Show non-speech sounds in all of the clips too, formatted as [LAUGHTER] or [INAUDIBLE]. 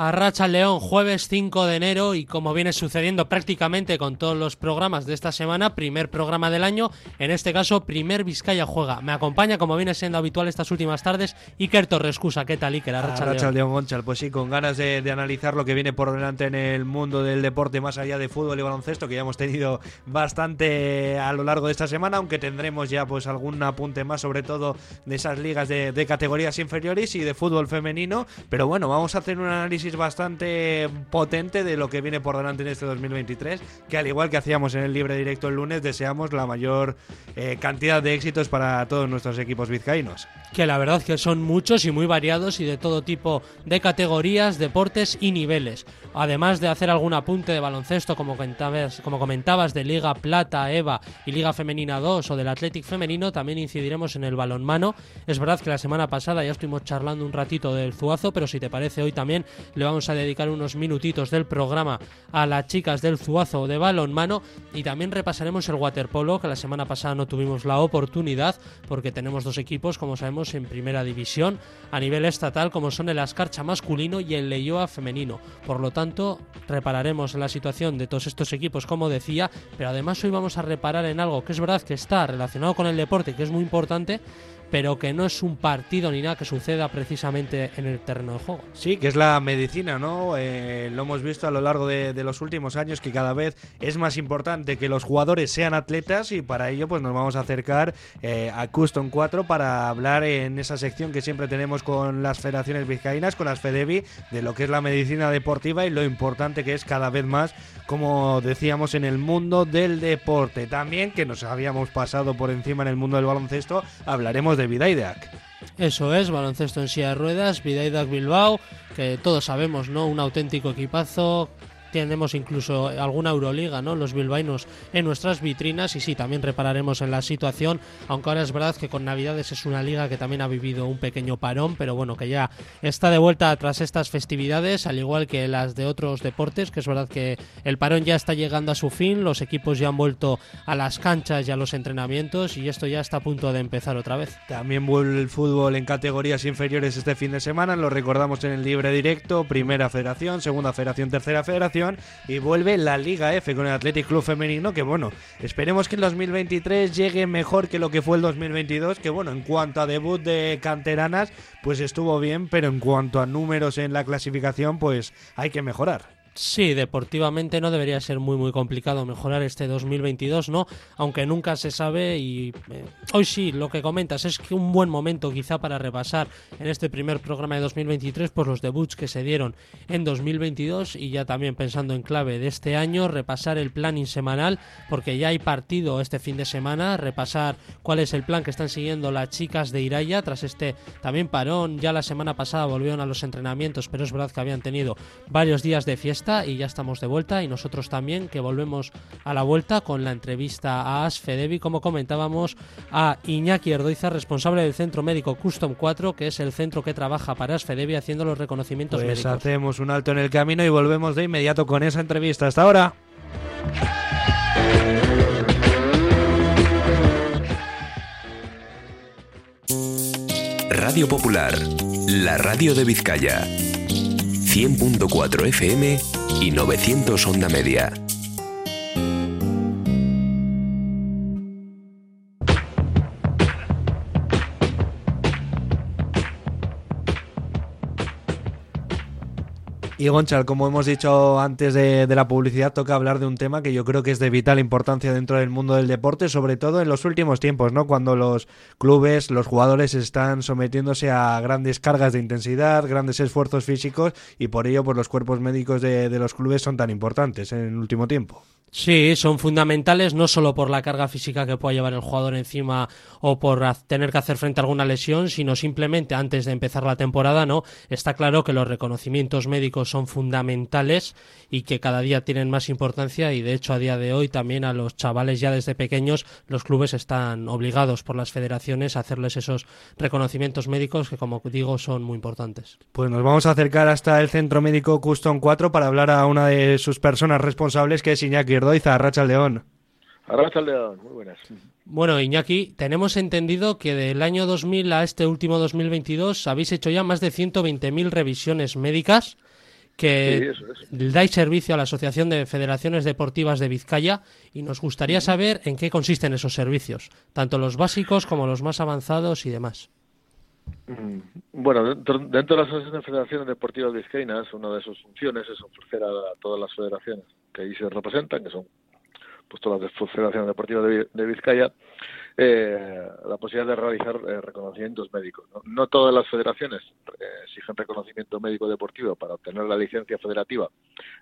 A Racha León, jueves 5 de enero y como viene sucediendo prácticamente con todos los programas de esta semana, primer programa del año, en este caso primer Vizcaya juega. Me acompaña como viene siendo habitual estas últimas tardes Iker Torrescusa. ¿Qué tal Iker? A Racha, León. Gonchal, pues sí, con ganas de, analizar lo que viene por delante en el mundo del deporte más allá de fútbol y baloncesto, que ya hemos tenido bastante a lo largo de esta semana, aunque tendremos ya pues algún apunte más sobre todo de esas ligas de, de categorías inferiores y de fútbol femenino, pero bueno, vamos a hacer un análisis bastante potente de lo que viene por delante en este 2023, que al igual que hacíamos en el libre directo el lunes, deseamos la mayor eh, cantidad de éxitos para todos nuestros equipos vizcaínos. Que la verdad que son muchos y muy variados y de todo tipo de categorías, deportes y niveles. Además de hacer algún apunte de baloncesto, como comentabas, como comentabas de Liga Plata, EVA y Liga Femenina 2 o del Athletic Femenino, también incidiremos en el balonmano. Es verdad que la semana pasada ya estuvimos charlando un ratito del Zuazo, pero si te parece hoy también le vamos a dedicar unos minutitos del programa a las chicas del Zuazo de balonmano y también repasaremos el waterpolo, que la semana pasada no tuvimos la oportunidad porque tenemos dos equipos, como sabemos, en primera división a nivel estatal, como son el Ascarcha masculino y el Leyoa femenino. Por lo tanto, repararemos la situación de todos estos equipos, como decía, pero además hoy vamos a reparar en algo que es verdad que está relacionado con el deporte, que es muy importante, pero que no es un partido ni nada que suceda precisamente en el terreno de juego. Sí, que es la medicina, ¿no? Eh, lo hemos visto a lo largo de, los últimos años que cada vez es más importante que los jugadores sean atletas y para ello pues nos vamos a acercar eh, a Custom 4 para hablar en esa sección que siempre tenemos con las federaciones vizcaínas, con las FEDEVI, de lo que es la medicina deportiva y lo importante que es cada vez más, como decíamos, en el mundo del deporte. También que nos habíamos pasado por encima en el mundo del baloncesto, hablaremos de Vidaideac. Eso es, baloncesto en silla de ruedas, Vidaideac Bilbao, que todos sabemos, ¿no? Un auténtico equipazo tenemos incluso alguna Euroliga, ¿no? Los bilbaínos en nuestras vitrinas y sí, también repararemos en la situación, aunque ahora es verdad que con Navidades es una liga que también ha vivido un pequeño parón, pero bueno, que ya está de vuelta tras estas festividades, al igual que las de otros deportes, que es verdad que el parón ya está llegando a su fin, los equipos ya han vuelto a las canchas y a los entrenamientos y esto ya está a punto de empezar otra vez. También vuelve el fútbol en categorías inferiores este fin de semana, lo recordamos en el libre directo, primera federación, segunda federación, tercera federación y vuelve la Liga F con el Athletic Club Femenino, que bueno, esperemos que el 2023 llegue mejor que lo que fue el 2022, que bueno, en cuanto a debut de canteranas, pues estuvo bien, pero en cuanto a números en la clasificación, pues hay que mejorar. Sí, deportivamente no debería ser muy muy complicado mejorar este 2022, ¿no? Aunque nunca se sabe y eh, hoy sí, lo que comentas es que un buen momento quizá para repasar en este primer programa de 2023 pues los debuts que se dieron en 2022 y ya también pensando en clave de este año, repasar el planning semanal porque ya hay partido este fin de semana, repasar cuál es el plan que están siguiendo las chicas de Iraya tras este también parón, ya la semana pasada volvieron a los entrenamientos, pero es verdad que habían tenido varios días de fiesta y ya estamos de vuelta y nosotros también que volvemos a la vuelta con la entrevista a Asfedevi, como comentábamos, a Iñaki Erdoiza, responsable del Centro Médico Custom 4, que es el centro que trabaja para Asfedevi haciendo los reconocimientos pues médicos. hacemos un alto en el camino y volvemos de inmediato con esa entrevista. Hasta ahora. Radio Popular, la radio de Vizcaya. 100.4 FM y 900 onda media. Y Gonchal, como hemos dicho antes de, la publicidad, toca hablar de un tema que yo creo que es de vital importancia dentro del mundo del deporte, sobre todo en los últimos tiempos, ¿no? Cuando los clubes, los jugadores están sometiéndose a grandes cargas de intensidad, grandes esfuerzos físicos y por ello pues los cuerpos médicos de, de los clubes son tan importantes en el último tiempo. Sí, son fundamentales no solo por la carga física que pueda llevar el jugador encima o por tener que hacer frente a alguna lesión, sino simplemente antes de empezar la temporada, ¿no? Está claro que los reconocimientos médicos son fundamentales y que cada día tienen más importancia y de hecho a día de hoy también a los chavales ya desde pequeños los clubes están obligados por las federaciones a hacerles esos reconocimientos médicos que como digo son muy importantes. Pues nos vamos a acercar hasta el Centro Médico Custom 4 para hablar a una de sus personas responsables que es Iñaki Irdoiza, Arracha León. Arracha León, muy buenas. Bueno, Iñaki, tenemos entendido que del año 2000 a este último 2022 habéis hecho ya más de 120.000 revisiones médicas que dais servicio a la Asociación de Federaciones Deportivas de Vizcaya y nos gustaría saber en qué consisten esos servicios, tanto los básicos como los más avanzados y demás. Mm, bueno, dentro, de la Asociación de Federaciones Deportivas Vizcaínas, una de sus funciones es ofrecer a, todas las federaciones que ahí se representan, que son pues todas las federaciones deportivas de, Vizcaya, eh, la posibilidad de realizar eh, reconocimientos médicos. ¿no? todas las federaciones eh, exigen reconocimiento médico deportivo para obtener la licencia federativa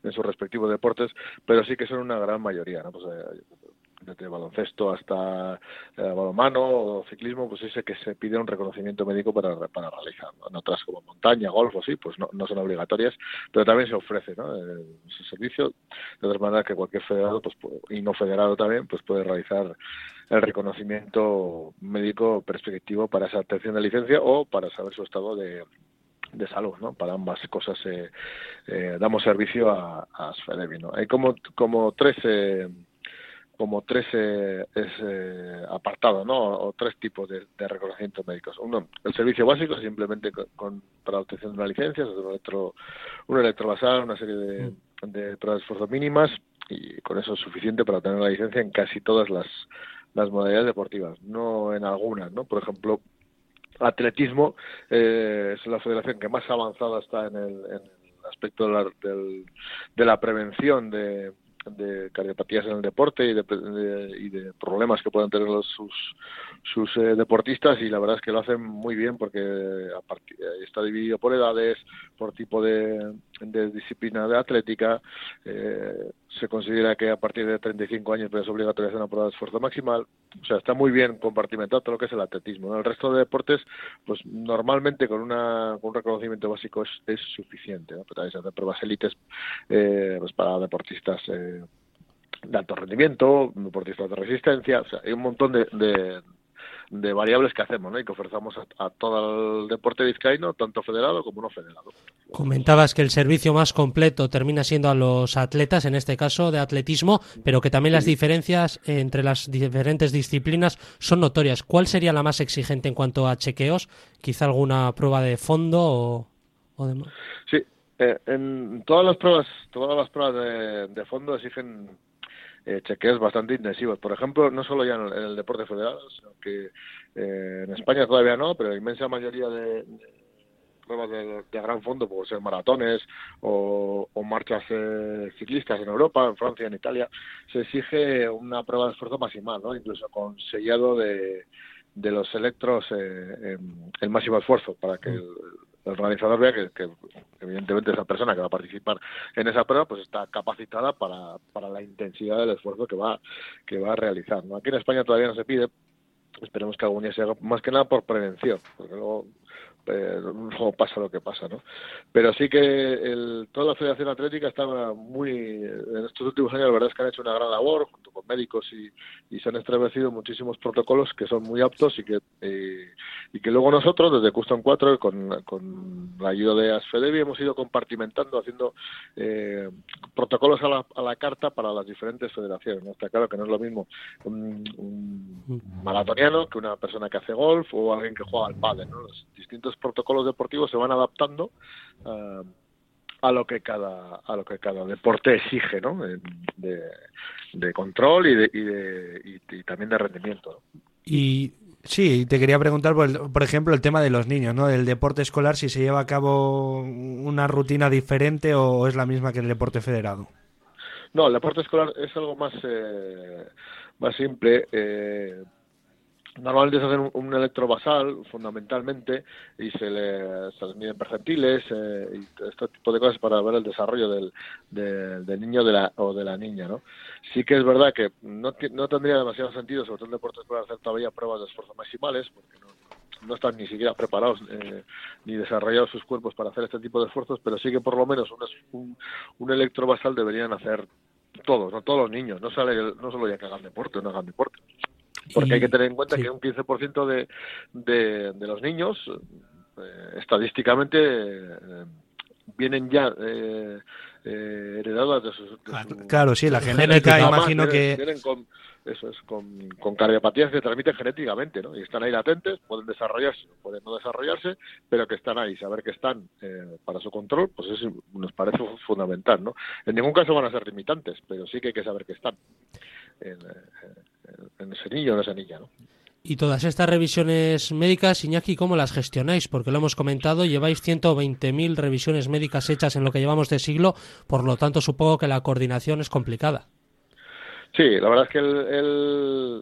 en sus respectivos deportes, pero sí que son una gran mayoría. ¿no? Pues, desde baloncesto hasta eh, balonmano o ciclismo, pues dice que se pide un reconocimiento médico para, para realizar. En otras como montaña, golf o sí, pues no, no son obligatorias, pero también se ofrece ¿no? ese servicio, de otra manera que cualquier federado pues, y no federado también pues puede realizar el reconocimiento médico perspectivo para esa obtención de licencia o para saber su estado de, de salud, ¿no? Para ambas cosas eh, eh, damos servicio a, a ¿no? Hay como, como tres eh, como tres eh, eh, apartados, ¿no? O, tres tipos de, reconocimiento médicos. Uno, el servicio básico, simplemente con, para la obtención de una licencia, un, electro, un electrobasal, una serie de, mm. de pruebas de esfuerzo mínimas y con eso es suficiente para obtener la licencia en casi todas las, las modalidades deportivas, no en algunas, ¿no? Por ejemplo, atletismo eh, es la federación que más avanzada está en el, aspecto de la, de la prevención de de cardiopatías en el deporte y de, y de problemas que puedan tener los, sus, sus eh, deportistas y la verdad es que lo hacen muy bien porque está dividido por edades, por tipo de, de disciplina de atlética. Eh, se considera que a partir de 35 años es obligatorio hacer una prueba de esfuerzo maximal. O sea, está muy bien compartimentado todo lo que es el atletismo. El resto de deportes, pues normalmente con, una, un reconocimiento básico es, es suficiente. Pero también se hacen pruebas élites eh, pues para deportistas eh, de alto rendimiento, deportistas de resistencia. O sea, hay un montón de, de variables que hacemos ¿no? y que ofrecemos a, todo el deporte vizcaíno, tanto federado como no federado. Comentabas que el servicio más completo termina siendo a los atletas, en este caso de atletismo, pero que también las diferencias entre las diferentes disciplinas son notorias. ¿Cuál sería la más exigente en cuanto a chequeos? ¿Quizá alguna prueba de fondo o, o demás? Sí, eh, en todas las pruebas, todas las pruebas de, de fondo exigen eh, chequeos bastante intensivos. Por ejemplo, no solo ya en el, deporte federal, sino que eh, en España todavía no, pero la inmensa mayoría de, pruebas de, gran fondo, puede ser maratones o, marchas eh, ciclistas en Europa, en Francia, en Italia, se exige una prueba de esfuerzo maximal, ¿no? incluso con sellado de, de los electros eh, en el máximo esfuerzo para que el, el realizador vea que, evidentemente esa persona que va a participar en esa prueba pues está capacitada para, para la intensidad del esfuerzo que va que va a realizar ¿no? aquí en España todavía no se pide esperemos que algún día se haga más que nada por prevención porque luego eh, luego pasa lo que pasa, ¿no? Pero sí que el, toda la Federación Atlética estaba muy, en estos últimos años la verdad es que han hecho una gran labor junto con médicos y, y se han establecido muchísimos protocolos que son muy aptos y que, eh, y que luego nosotros desde Custom 4 con, con la ayuda de ASFEDEVI hemos ido compartimentando, haciendo eh, protocolos a la, a la carta para las diferentes federaciones, ¿no? Está claro que no es lo mismo un, un maratoniano que una persona que hace golf o alguien que juega al pádel, ¿no? Los distintos protocolos deportivos se van adaptando uh, a lo que cada a lo que cada deporte exige ¿no? de, de control y, de, y, de, y, también de rendimiento y sí te quería preguntar por, por, ejemplo el tema de los niños no del deporte escolar si se lleva a cabo una rutina diferente o es la misma que el deporte federado no el deporte escolar es algo más eh, más simple eh, Normalmente se hace un, un, electrobasal, fundamentalmente, y se, le, les miden percentiles eh, y este tipo de cosas para ver el desarrollo del, de, del niño de la, o de la niña. ¿no? Sí que es verdad que no, no tendría demasiado sentido, sobre todo en deportes, para hacer todavía pruebas de esfuerzo maximales, porque no, no están ni siquiera preparados eh, ni desarrollados sus cuerpos para hacer este tipo de esfuerzos, pero sí que por lo menos un, un, un electrobasal deberían hacer todos, no todos los niños, no, sale, no solo ya que hagan deporte, no hagan deporte. Porque hay que tener en cuenta que un 15% de, de, de los niños, eh, estadísticamente, eh, vienen ya eh, eh, heredadas de sus, Claro, sí, la genética, imagino que... Vienen con, eso es, con, con cardiopatías que se transmiten genéticamente, ¿no? Y están ahí latentes, pueden desarrollarse, pueden no desarrollarse, pero que están ahí, saber que están eh, para su control, pues eso nos parece fundamental, ¿no? En ningún caso van a ser limitantes, pero sí que hay que saber que están en, en ese o en esa niña, ¿no? Y todas estas revisiones médicas, Iñaki, ¿cómo las gestionáis? Porque lo hemos comentado, lleváis 120.000 revisiones médicas hechas en lo que llevamos de siglo, por lo tanto supongo que la coordinación es complicada. Sí, la verdad es que el,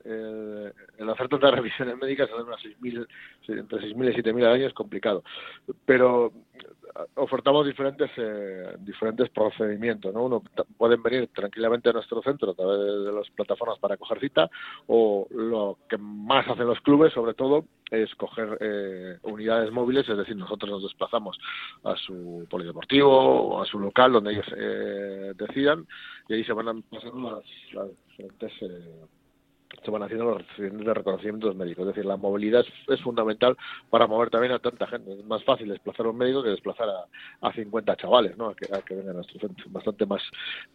el, el, hacer tantas revisiones médicas, unas 6.000, entre 6.000 y 7.000 al año es complicado. Pero ofertamos diferentes eh, diferentes procedimientos, ¿no? Uno pueden venir tranquilamente a nuestro centro a través de las plataformas para coger cita o lo que más hacen los clubes, sobre todo, es coger eh, unidades móviles, es decir, nosotros nos desplazamos a su polideportivo o a su local donde ellos eh, decidan y ahí se van pasar las, las diferentes eh, se van haciendo los de reconocimientos médicos. Es decir, la movilidad es, fundamental para mover también a tanta gente. Es más fácil desplazar a un médico que desplazar a, a 50 chavales, ¿no? A que, a que vengan a nuestro centro. Bastante más,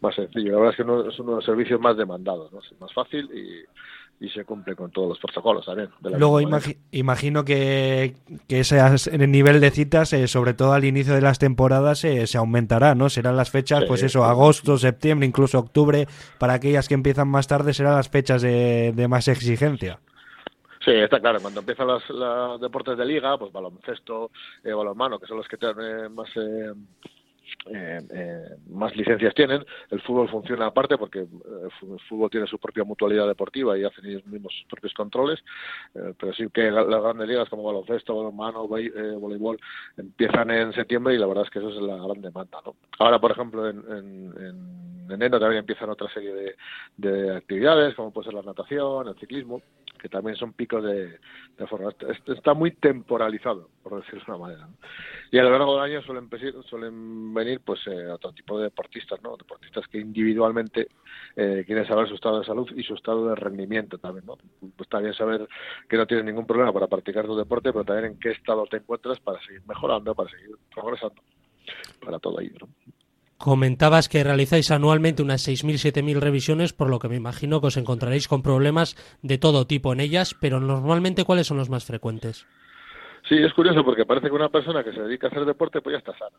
más sencillo. La verdad es que no, es uno de los servicios más demandados, ¿no? Es más fácil y, y se cumple con todos los protocolos también. Luego imagino que, que ese el nivel de citas, eh, sobre todo al inicio de las temporadas, eh, se aumentará, ¿no? Serán las fechas, pues eso, agosto, septiembre, incluso octubre, para aquellas que empiezan más tarde serán las fechas de, de más exigencia. Sí, está claro. Cuando empiezan los, deportes de liga, pues baloncesto, eh, balonmano, que son los que tienen más eh, eh, más licencias tienen. El fútbol funciona aparte porque eh, el fútbol tiene su propia mutualidad deportiva y hacen ellos mismos sus propios controles. Eh, pero sí que las grandes ligas como baloncesto, balonmano, voleibol empiezan en septiembre y la verdad es que eso es la gran demanda. ¿no? Ahora, por ejemplo, en, en, enero también empiezan otra serie de, de actividades como puede ser la natación, el ciclismo que también son picos de, forma. Está muy temporalizado, por decirlo de una manera. Y a lo largo del año suelen, suelen venir pues eh, otro tipo de deportistas, ¿no? Deportistas que individualmente eh, quieren saber su estado de salud y su estado de rendimiento también, ¿no? Pues también saber que no tienes ningún problema para practicar tu deporte, pero también en qué estado te encuentras para seguir mejorando, para seguir progresando, para todo ello, ¿no? Comentabas que realizáis anualmente unas 6.000, 7.000 revisiones, por lo que me imagino que os encontraréis con problemas de todo tipo en ellas, pero normalmente ¿cuáles son los más frecuentes? Sí, es curioso porque parece que una persona que se dedica a hacer deporte pues ya está sana.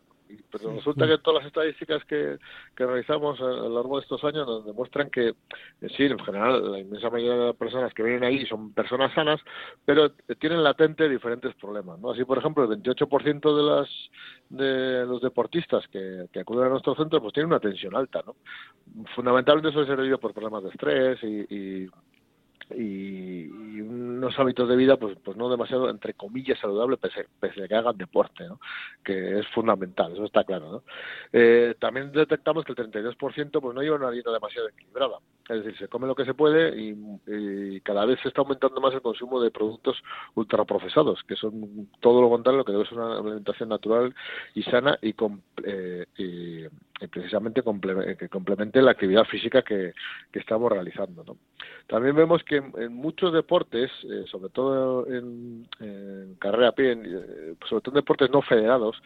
Pero resulta que todas las estadísticas que, que realizamos a lo largo de estos años nos demuestran que, eh, sí, en general, la inmensa mayoría de las personas que vienen ahí son personas sanas, pero tienen latente diferentes problemas. ¿no? Así, por ejemplo, el 28% de, las, de los deportistas que, que acuden a nuestro centro pues tienen una tensión alta. ¿no? Fundamentalmente suele ser debido por problemas de estrés y, y y, unos hábitos de vida pues pues no demasiado entre comillas saludable pese, pese a que hagan deporte ¿no? que es fundamental eso está claro ¿no? Eh, también detectamos que el 32% pues no lleva una dieta demasiado equilibrada es decir se come lo que se puede y, cada vez se está aumentando más el consumo de productos ultraprocesados que son todo lo contrario lo que debe ser una alimentación natural y sana y, eh, y precisamente que complemente la actividad física que, estamos realizando ¿no? también vemos que en, muchos deportes, eh, sobre todo en, carrera a pie, eh, sobre todo en deportes no federados,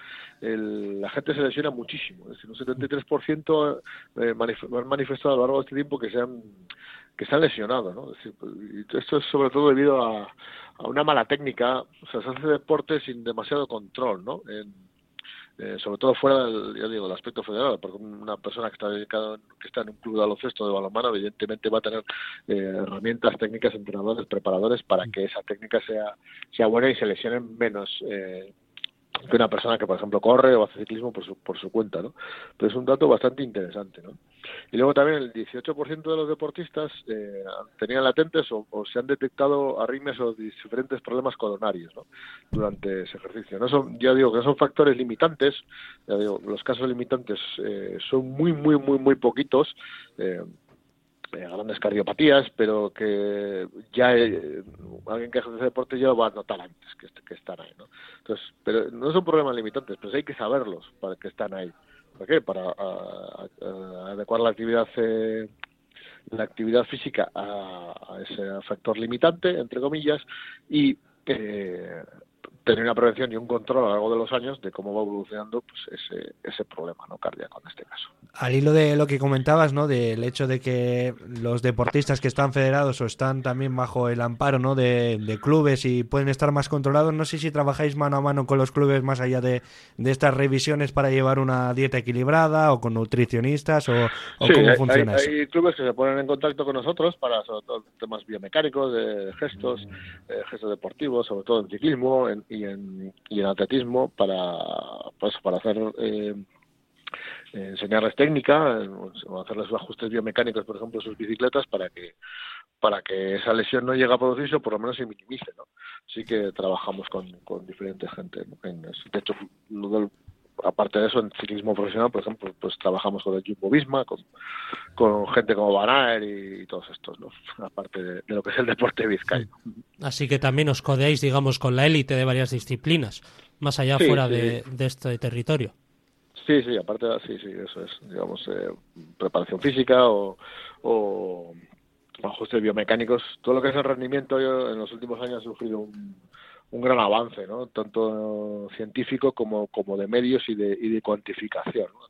la gente se lesiona muchísimo. Es decir, un 73% eh, han manifestado a lo largo de este tiempo que se han, que se han lesionado. ¿no? Pues, esto es sobre todo debido a, a una mala técnica. O sea, se hace deporte sin demasiado control. ¿no? En, eh, sobre todo fuera del, ya digo, el aspecto federal, porque una persona que está dedicada, que está en un club de baloncesto de balonmano, evidentemente va a tener eh, herramientas técnicas, entrenadores, preparadores para que esa técnica sea, sea buena y se lesionen menos eh, que una persona que, por ejemplo, corre o hace ciclismo por su, por su cuenta, ¿no? Pero es un dato bastante interesante, ¿no? Y luego también el 18% de los deportistas eh, tenían latentes o, se han detectado arritmias o diferentes problemas coronarios, ¿no? Durante ese ejercicio. No son, ya digo que son factores limitantes, ya digo, los casos limitantes eh, son muy, muy, muy, muy poquitos, eh, grandes cardiopatías, pero que ya eh, alguien que ejerce deporte ya va a notar antes que, que están ahí, ¿no? Entonces, pero no son problemas limitantes, pero hay que saberlos para que están ahí. ¿Para qué? Para adecuar la actividad eh, la actividad física a, ese factor limitante, entre comillas, y tener una prevención y un control a lo largo de los años de cómo va evolucionando pues ese, ese problema no cardíaco en este caso. Al hilo de lo que comentabas, ¿no? Del hecho de que los deportistas que están federados o están también bajo el amparo, ¿no? De, clubes y pueden estar más controlados. No sé si trabajáis mano a mano con los clubes más allá de, estas revisiones para llevar una dieta equilibrada o con nutricionistas o, cómo funciona hay, hay clubes que se ponen en contacto con nosotros para sobre todo temas biomecánicos, de gestos, eh, gestos deportivos, sobre todo en ciclismo, en, y en, y en atletismo para, pues, para hacer eh, enseñarles técnica, o hacerles ajustes biomecánicos, por ejemplo, sus bicicletas para que para que esa lesión no llegue a producirse o por lo menos se minimice, ¿no? Sí que trabajamos con, con diferente gente. En, de hecho, aparte de eso, en ciclismo profesional, por ejemplo, pues trabajamos con el Jumbo Visma, con, con gente como Van y, todos estos, ¿no? [LAUGHS] aparte de, lo que es el deporte vizcaíno. Así que también os codeáis, digamos, con la élite de varias disciplinas, más allá fuera De, este territorio. Sí, sí, aparte, sí, sí, eso es, digamos, eh, preparación física o, o ajustes biomecánicos. Todo lo que es el rendimiento, yo en los últimos años he sufrido un un gran avance, ¿no? tanto científico como, como de medios y de, y de cuantificación. ¿no?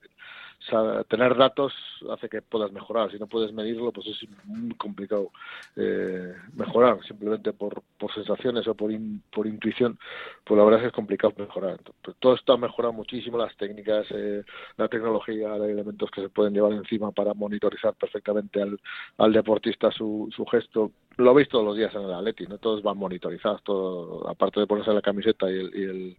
tener datos hace que puedas mejorar. Si no puedes medirlo, pues es muy complicado eh, mejorar. Simplemente por, por sensaciones o por, por intuición, pues la verdad es que es complicado mejorar. Todo esto ha mejorado muchísimo, las técnicas, eh, la tecnología, hay elementos que se pueden llevar encima para monitorizar perfectamente al, al deportista su, su gesto. Lo veis todos los días en el Atleti, ¿no? Todos van monitorizados, todo, aparte de ponerse la camiseta y, el, y, el,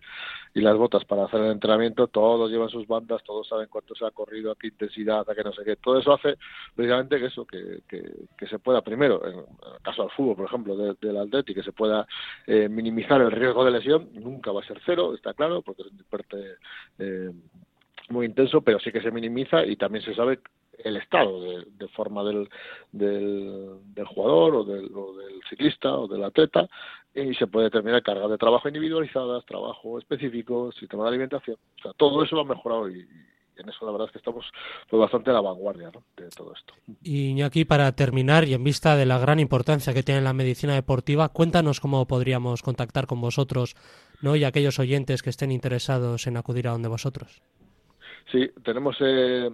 y las botas para hacer el entrenamiento, todos llevan sus bandas, todos saben cuánto se ha corrido, a qué intensidad, a qué no sé qué. Todo eso hace precisamente que eso, que, que, se pueda, primero, en el caso del fútbol, por ejemplo, del Atleti, que se pueda eh, minimizar el riesgo de lesión, nunca va a ser cero, está claro, porque es un deporte eh, muy intenso, pero sí que se minimiza y también se sabe el estado de, forma del, del, jugador o del, del, ciclista o del atleta y se puede determinar cargas de trabajo individualizadas, trabajo específico, sistema de alimentación. O sea, todo eso lo ha mejorado y, en eso la verdad es que estamos pues, bastante a la vanguardia de todo esto. Y aquí para terminar y en vista de la gran importancia que tiene la medicina deportiva, cuéntanos cómo podríamos contactar con vosotros ¿no? y aquellos oyentes que estén interesados en acudir a donde vosotros. Sí, tenemos eh,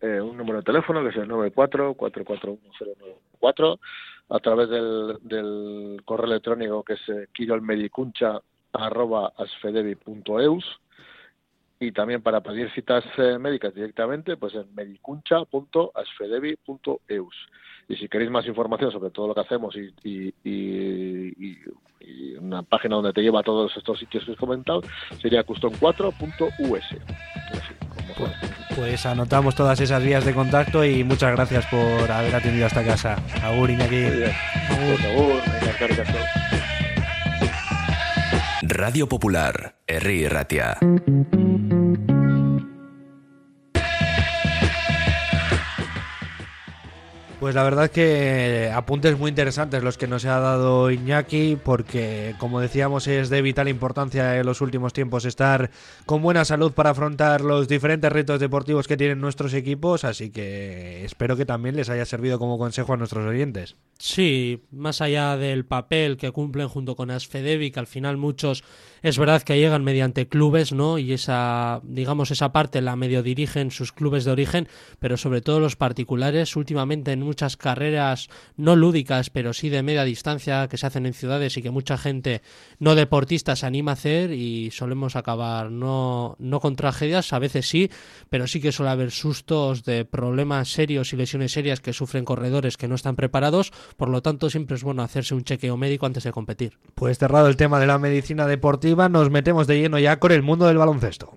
eh, un número de teléfono que es el 94441094 a través del, del correo electrónico que es eh, y también para pedir citas eh, médicas directamente, pues en medicuncha.asfedevi.eus. Y si queréis más información sobre todo lo que hacemos y, y, y, una página donde te lleva a todos estos sitios que he comentado, sería custom4.us. Pues, pues, anotamos todas esas vías de contacto y muchas gracias por haber atendido esta casa. Agur, Iñaki. Agur. Agur, Radio Popular, Herri Ratia. Pues la verdad que apuntes muy interesantes los que nos ha dado Iñaki, porque como decíamos es de vital importancia en los últimos tiempos estar con buena salud para afrontar los diferentes retos deportivos que tienen nuestros equipos, así que espero que también les haya servido como consejo a nuestros oyentes. Sí, más allá del papel que cumplen junto con Asfedevi, que al final muchos es verdad que llegan mediante clubes, ¿no? Y esa, digamos, esa parte la medio dirigen sus clubes de origen, pero sobre todo los particulares, últimamente en muchas carreras no lúdicas, pero sí de media distancia que se hacen en ciudades y que mucha gente no deportista se anima a hacer y solemos acabar no, no con tragedias, a veces sí, pero sí que suele haber sustos de problemas serios y lesiones serias que sufren corredores que no están preparados, por lo tanto siempre es bueno hacerse un chequeo médico antes de competir. Pues cerrado el tema de la medicina deportiva, nos metemos de lleno ya con el mundo del baloncesto.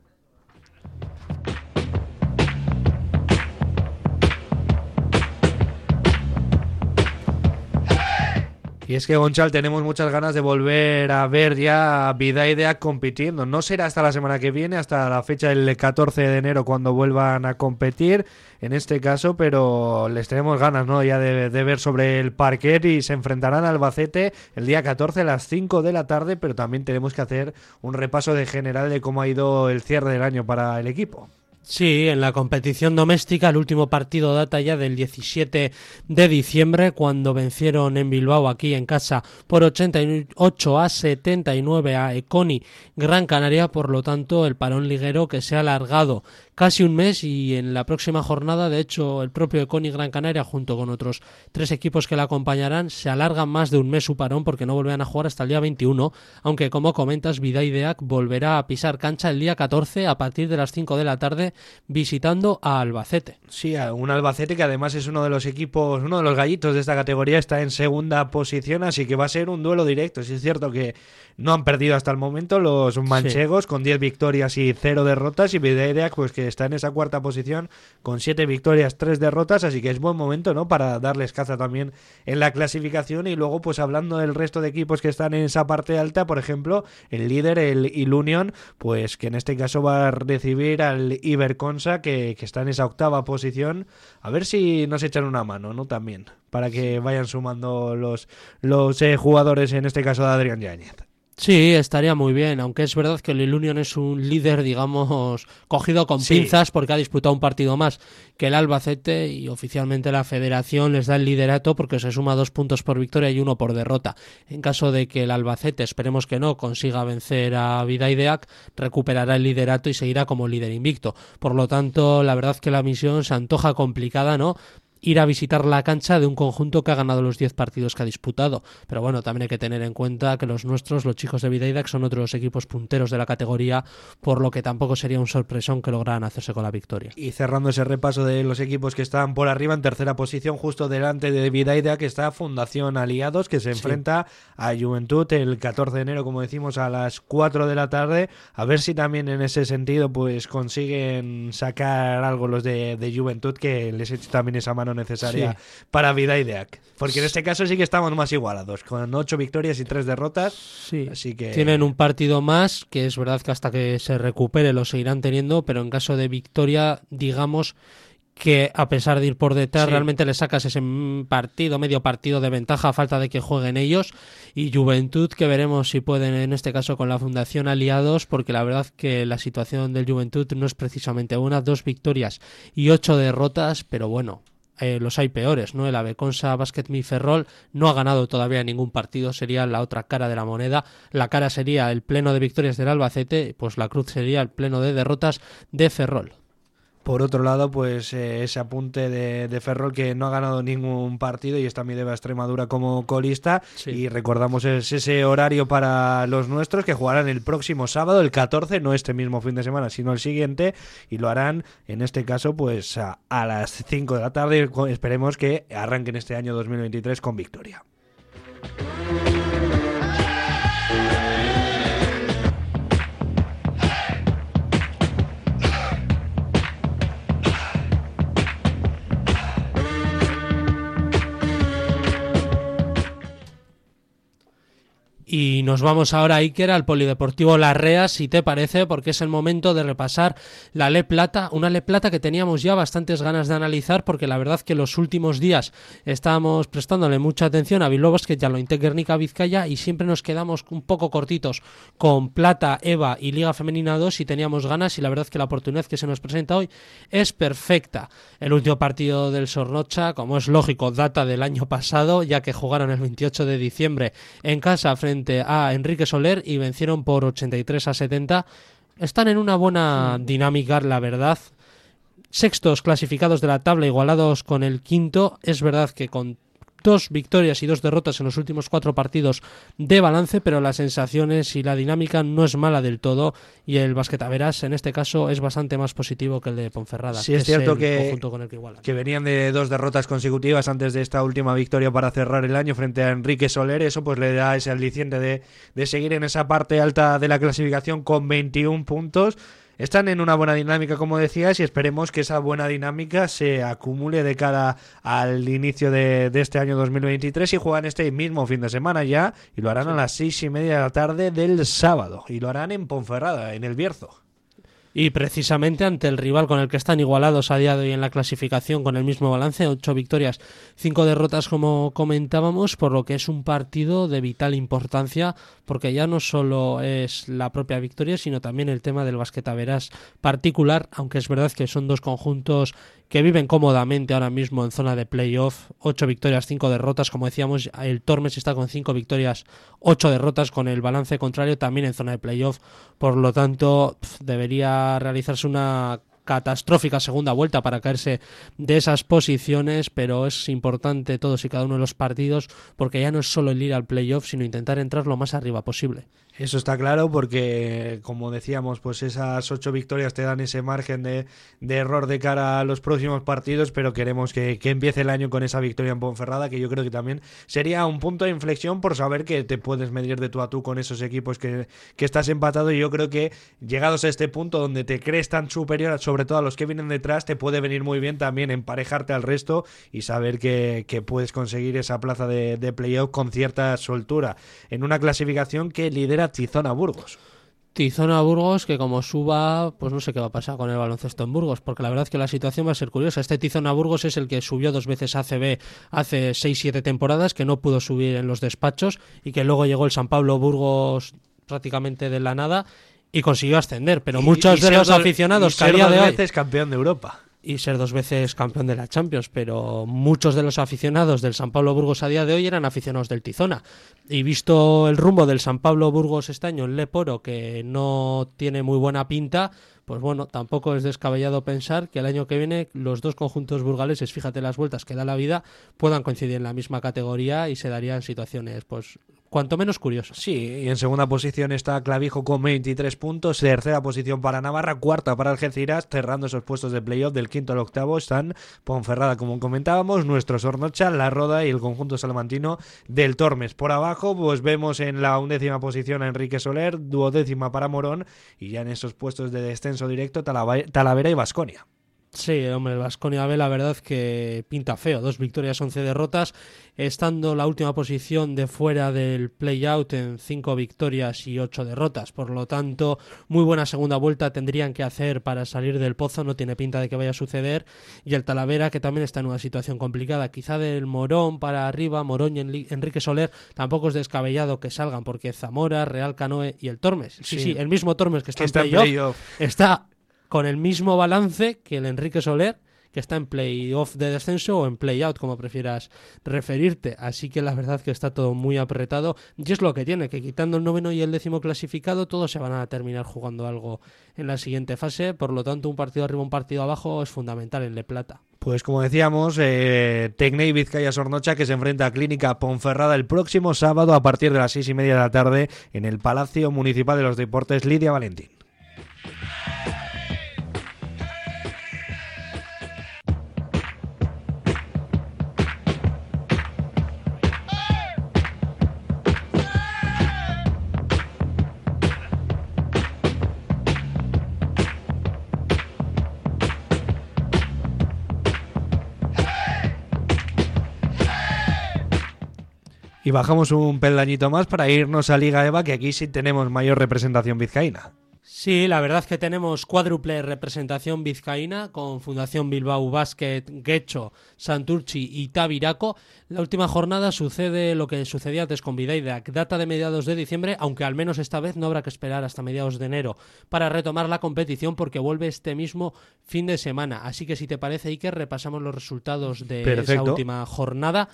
Y es que, Gonchal, tenemos muchas ganas de volver a ver ya a Vidaidea compitiendo. No será hasta la semana que viene, hasta la fecha del 14 de enero, cuando vuelvan a competir, en este caso, pero les tenemos ganas ¿no? ya de, ver sobre el parquet y se enfrentarán al Albacete el día 14 a las 5 de la tarde, pero también tenemos que hacer un repaso de general de cómo ha ido el cierre del año para el equipo. Sí, en la competición doméstica el último partido data ya del 17 de diciembre cuando vencieron en Bilbao aquí en casa por 88 a 79 a Econi Gran Canaria, por lo tanto el parón liguero que se ha alargado casi un mes y en la próxima jornada, de hecho, el propio Econi Gran Canaria junto con otros tres equipos que la acompañarán se alargan más de un mes su parón porque no volverán a jugar hasta el día 21, aunque como comentas, Vidaideac volverá a pisar cancha el día 14 a partir de las 5 de la tarde visitando a Albacete. Sí, un Albacete que además es uno de los equipos, uno de los gallitos de esta categoría, está en segunda posición, así que va a ser un duelo directo. Si es cierto que no han perdido hasta el momento los manchegos con 10 victorias y 0 derrotas y Vidaideac pues que está en esa cuarta posición con 7 victorias, 3 derrotas, así que es buen momento, ¿no? Para darles caza también en la clasificación y luego pues hablando del resto de equipos que están en esa parte alta, por ejemplo, el líder, el Ilunion, pues que en este caso va a recibir al Iberconsa que, que está en esa octava posición, a ver si nos echan una mano, ¿no? También, para que vayan sumando los, los eh, jugadores, en este caso de Adrián Yáñez. Sí, estaría muy bien, aunque es verdad que el Ilunion es un líder, digamos, cogido con Sí. pinzas porque ha disputado un partido más que el Albacete y oficialmente la federación les da el liderato porque se suma dos puntos por victoria y uno por derrota. En caso de que el Albacete, esperemos que no, consiga vencer a Vidaideac, recuperará el liderato y seguirá como líder invicto. Por lo tanto, la verdad que la misión se antoja complicada, ¿no? Ir a visitar la cancha de un conjunto que ha ganado los 10 partidos que ha disputado. Pero bueno, también hay que tener en cuenta que los nuestros, los chicos de Vidaidac, son otros equipos punteros de la categoría, por lo que tampoco sería un sorpresón que lograran hacerse con la victoria. Y cerrando ese repaso de los equipos que están por arriba, en tercera posición, justo delante de Vidaida, que está Fundación Aliados, que se Sí. enfrenta a Juventud el 14 de enero, como decimos, a las 4 de la tarde. A ver si también en ese sentido pues consiguen sacar algo los de, de Juventud, que les eche también esa mano necesaria Sí. para Vidaideac. Porque en este caso sí que estamos más igualados, con 8 victorias y 3 derrotas. Sí, Así que tienen un partido más, que es verdad que hasta que se recupere lo seguirán teniendo, pero en caso de victoria, digamos que a pesar de ir por detrás, Sí. realmente le sacas ese partido, medio partido de ventaja a falta de que jueguen ellos. Y Juventud, que veremos si pueden, en este caso con la Fundación Aliados, porque la verdad que la situación del Juventud no es precisamente una, dos victorias y ocho derrotas, pero bueno. Eh, los hay peores, ¿no? El Aveconsa Basket Mi Ferrol no ha ganado todavía ningún partido, sería la otra cara de la moneda. La cara sería el pleno de victorias del Albacete, pues la cruz sería el pleno de derrotas de Ferrol. Por otro lado, pues eh, ese apunte de, de Ferrol que no ha ganado ningún partido y está mi deba Extremadura como colista. Sí. Y recordamos es ese horario para los nuestros que jugarán el próximo sábado, el 14, no este mismo fin de semana, sino el siguiente. Y lo harán, en este caso, pues a, a las 5 de la tarde. Esperemos que arranquen este año 2023 con victoria. Y nos vamos ahora, Iker, al Polideportivo Larrea, si te parece, porque es el momento de repasar la Le Plata, una Le Plata que teníamos ya bastantes ganas de analizar, porque la verdad que los últimos días estábamos prestándole mucha atención a Bilbao Basket y a lo Guernica Vizcaya y siempre nos quedamos un poco cortitos con Plata, Eva y Liga Femenina 2 y teníamos ganas y la verdad que la oportunidad que se nos presenta hoy es perfecta. El último partido del Sornocha, como es lógico, data del año pasado, ya que jugaron el 28 de diciembre en casa frente a Enrique Soler y vencieron por 83 a 70. Están en una buena dinámica, la verdad. Sextos clasificados de la tabla, igualados con el quinto. Es verdad que con dos victorias y dos derrotas en los últimos cuatro partidos de balance, pero las sensaciones y la dinámica no es mala del todo y el basquetaveras en este caso es bastante más positivo que el de Ponferrada. Sí, es cierto que- conjunto con el que que venían de dos derrotas consecutivas antes de esta última victoria para cerrar el año frente a Enrique Soler. Eso pues le da ese aliciente de, de seguir en esa parte alta de la clasificación con 21 puntos. Están en una buena dinámica, como decías, y esperemos que esa buena dinámica se acumule de cara al inicio de, de este año 2023 y juegan este mismo fin de semana ya y lo harán a las seis y media de la tarde del sábado y lo harán en Ponferrada, en el Bierzo. Y precisamente ante el rival con el que están igualados a día de hoy en la clasificación con el mismo balance, ocho victorias, cinco derrotas como comentábamos, por lo que es un partido de vital importancia, porque ya no solo es la propia victoria, sino también el tema del basquetaveras particular, aunque es verdad que son dos conjuntos que viven cómodamente ahora mismo en zona de playoff. Ocho victorias, cinco derrotas. Como decíamos, el Tormes está con cinco victorias, ocho derrotas, con el balance contrario también en zona de playoff. Por lo tanto, debería realizarse una catastrófica segunda vuelta para caerse de esas posiciones, pero es importante todos y cada uno de los partidos porque ya no es solo el ir al playoff, sino intentar entrar lo más arriba posible. Eso está claro porque, como decíamos, pues esas ocho victorias te dan ese margen de, error de cara a los próximos partidos, pero queremos que, empiece el año con esa victoria en Ponferrada, que yo creo que también sería un punto de inflexión por saber que te puedes medir de tú a tú con esos equipos que, que estás empatado. Y yo creo que llegados a este punto donde te crees tan superior, sobre todo a los que vienen detrás, te puede venir muy bien también emparejarte al resto y saber que, puedes conseguir esa plaza de, de playoff con cierta soltura. En una clasificación que lidera Tizona Burgos. Tizona Burgos, que como suba, pues no sé qué va a pasar con el baloncesto en Burgos, porque la verdad es que la situación va a ser curiosa. Este Tizona Burgos es el que subió dos veces a ACB hace 6-7 temporadas, que no pudo subir en los despachos y que luego llegó el San Pablo Burgos prácticamente de la nada y consiguió ascender. Pero muchos de los aficionados que de hoy. veces campeón de Europa y ser dos veces campeón de la Champions, pero muchos de los aficionados del San Pablo Burgos a día de hoy eran aficionados del Tizona. Y visto el rumbo del San Pablo Burgos este año en Leporo, que no tiene muy buena pinta, pues bueno, tampoco es descabellado pensar que el año que viene los dos conjuntos burgaleses, fíjate las vueltas que da la vida, puedan coincidir en la misma categoría y se darían situaciones pues cuanto menos curiosas. Sí, y en segunda posición está Clavijo con 23 puntos, tercera posición para Navarra, cuarta para Algeciras, cerrando esos puestos de playoff del quinto al octavo están Ponferrada, como comentábamos, nuestro Sornocha, La Roda y el conjunto salamantino del Tormes. Por abajo, pues vemos en la undécima posición a Enrique Soler, duodécima para Morón y ya en esos puestos de descenso directo Talavera y Vasconia. Sí, hombre, el Vasconia B la verdad que pinta feo. Dos victorias, once derrotas, estando la última posición de fuera del play-out en cinco victorias y ocho derrotas. Por lo tanto, muy buena segunda vuelta tendrían que hacer para salir del pozo. No tiene pinta de que vaya a suceder. Y el Talavera, que también está en una situación complicada. Quizá del Morón para arriba, Morón y Enrique Soler, tampoco es descabellado que salgan, porque Zamora, Real Canoe y el Tormes. Sí, sí, el mismo Tormes que está, en play-off está con el mismo balance que el Enrique Soler, que está en playoff de descenso o en playout, como prefieras referirte. Así que la verdad que está todo muy apretado. Y es lo que tiene, que quitando el noveno y el décimo clasificado, todos se van a terminar jugando algo en la siguiente fase. Por lo tanto, un partido arriba, un partido abajo es fundamental en Le Plata. Pues como decíamos, eh, Vizcaya Sornocha que se enfrenta a Clínica Ponferrada el próximo sábado a partir de las seis y media de la tarde en el Palacio Municipal de los Deportes Lidia Valentín. Y bajamos un peldañito más para irnos a Liga EVA, que aquí sí tenemos mayor representación vizcaína. Sí, la verdad es que tenemos cuádruple representación vizcaína con Fundación Bilbao Basket, Guecho, Santurchi y Tabiraco. La última jornada sucede lo que sucedía antes con Vidaidac, data de mediados de diciembre, aunque al menos esta vez no habrá que esperar hasta mediados de enero para retomar la competición porque vuelve este mismo fin de semana. Así que si te parece, Iker, repasamos los resultados de esa última jornada.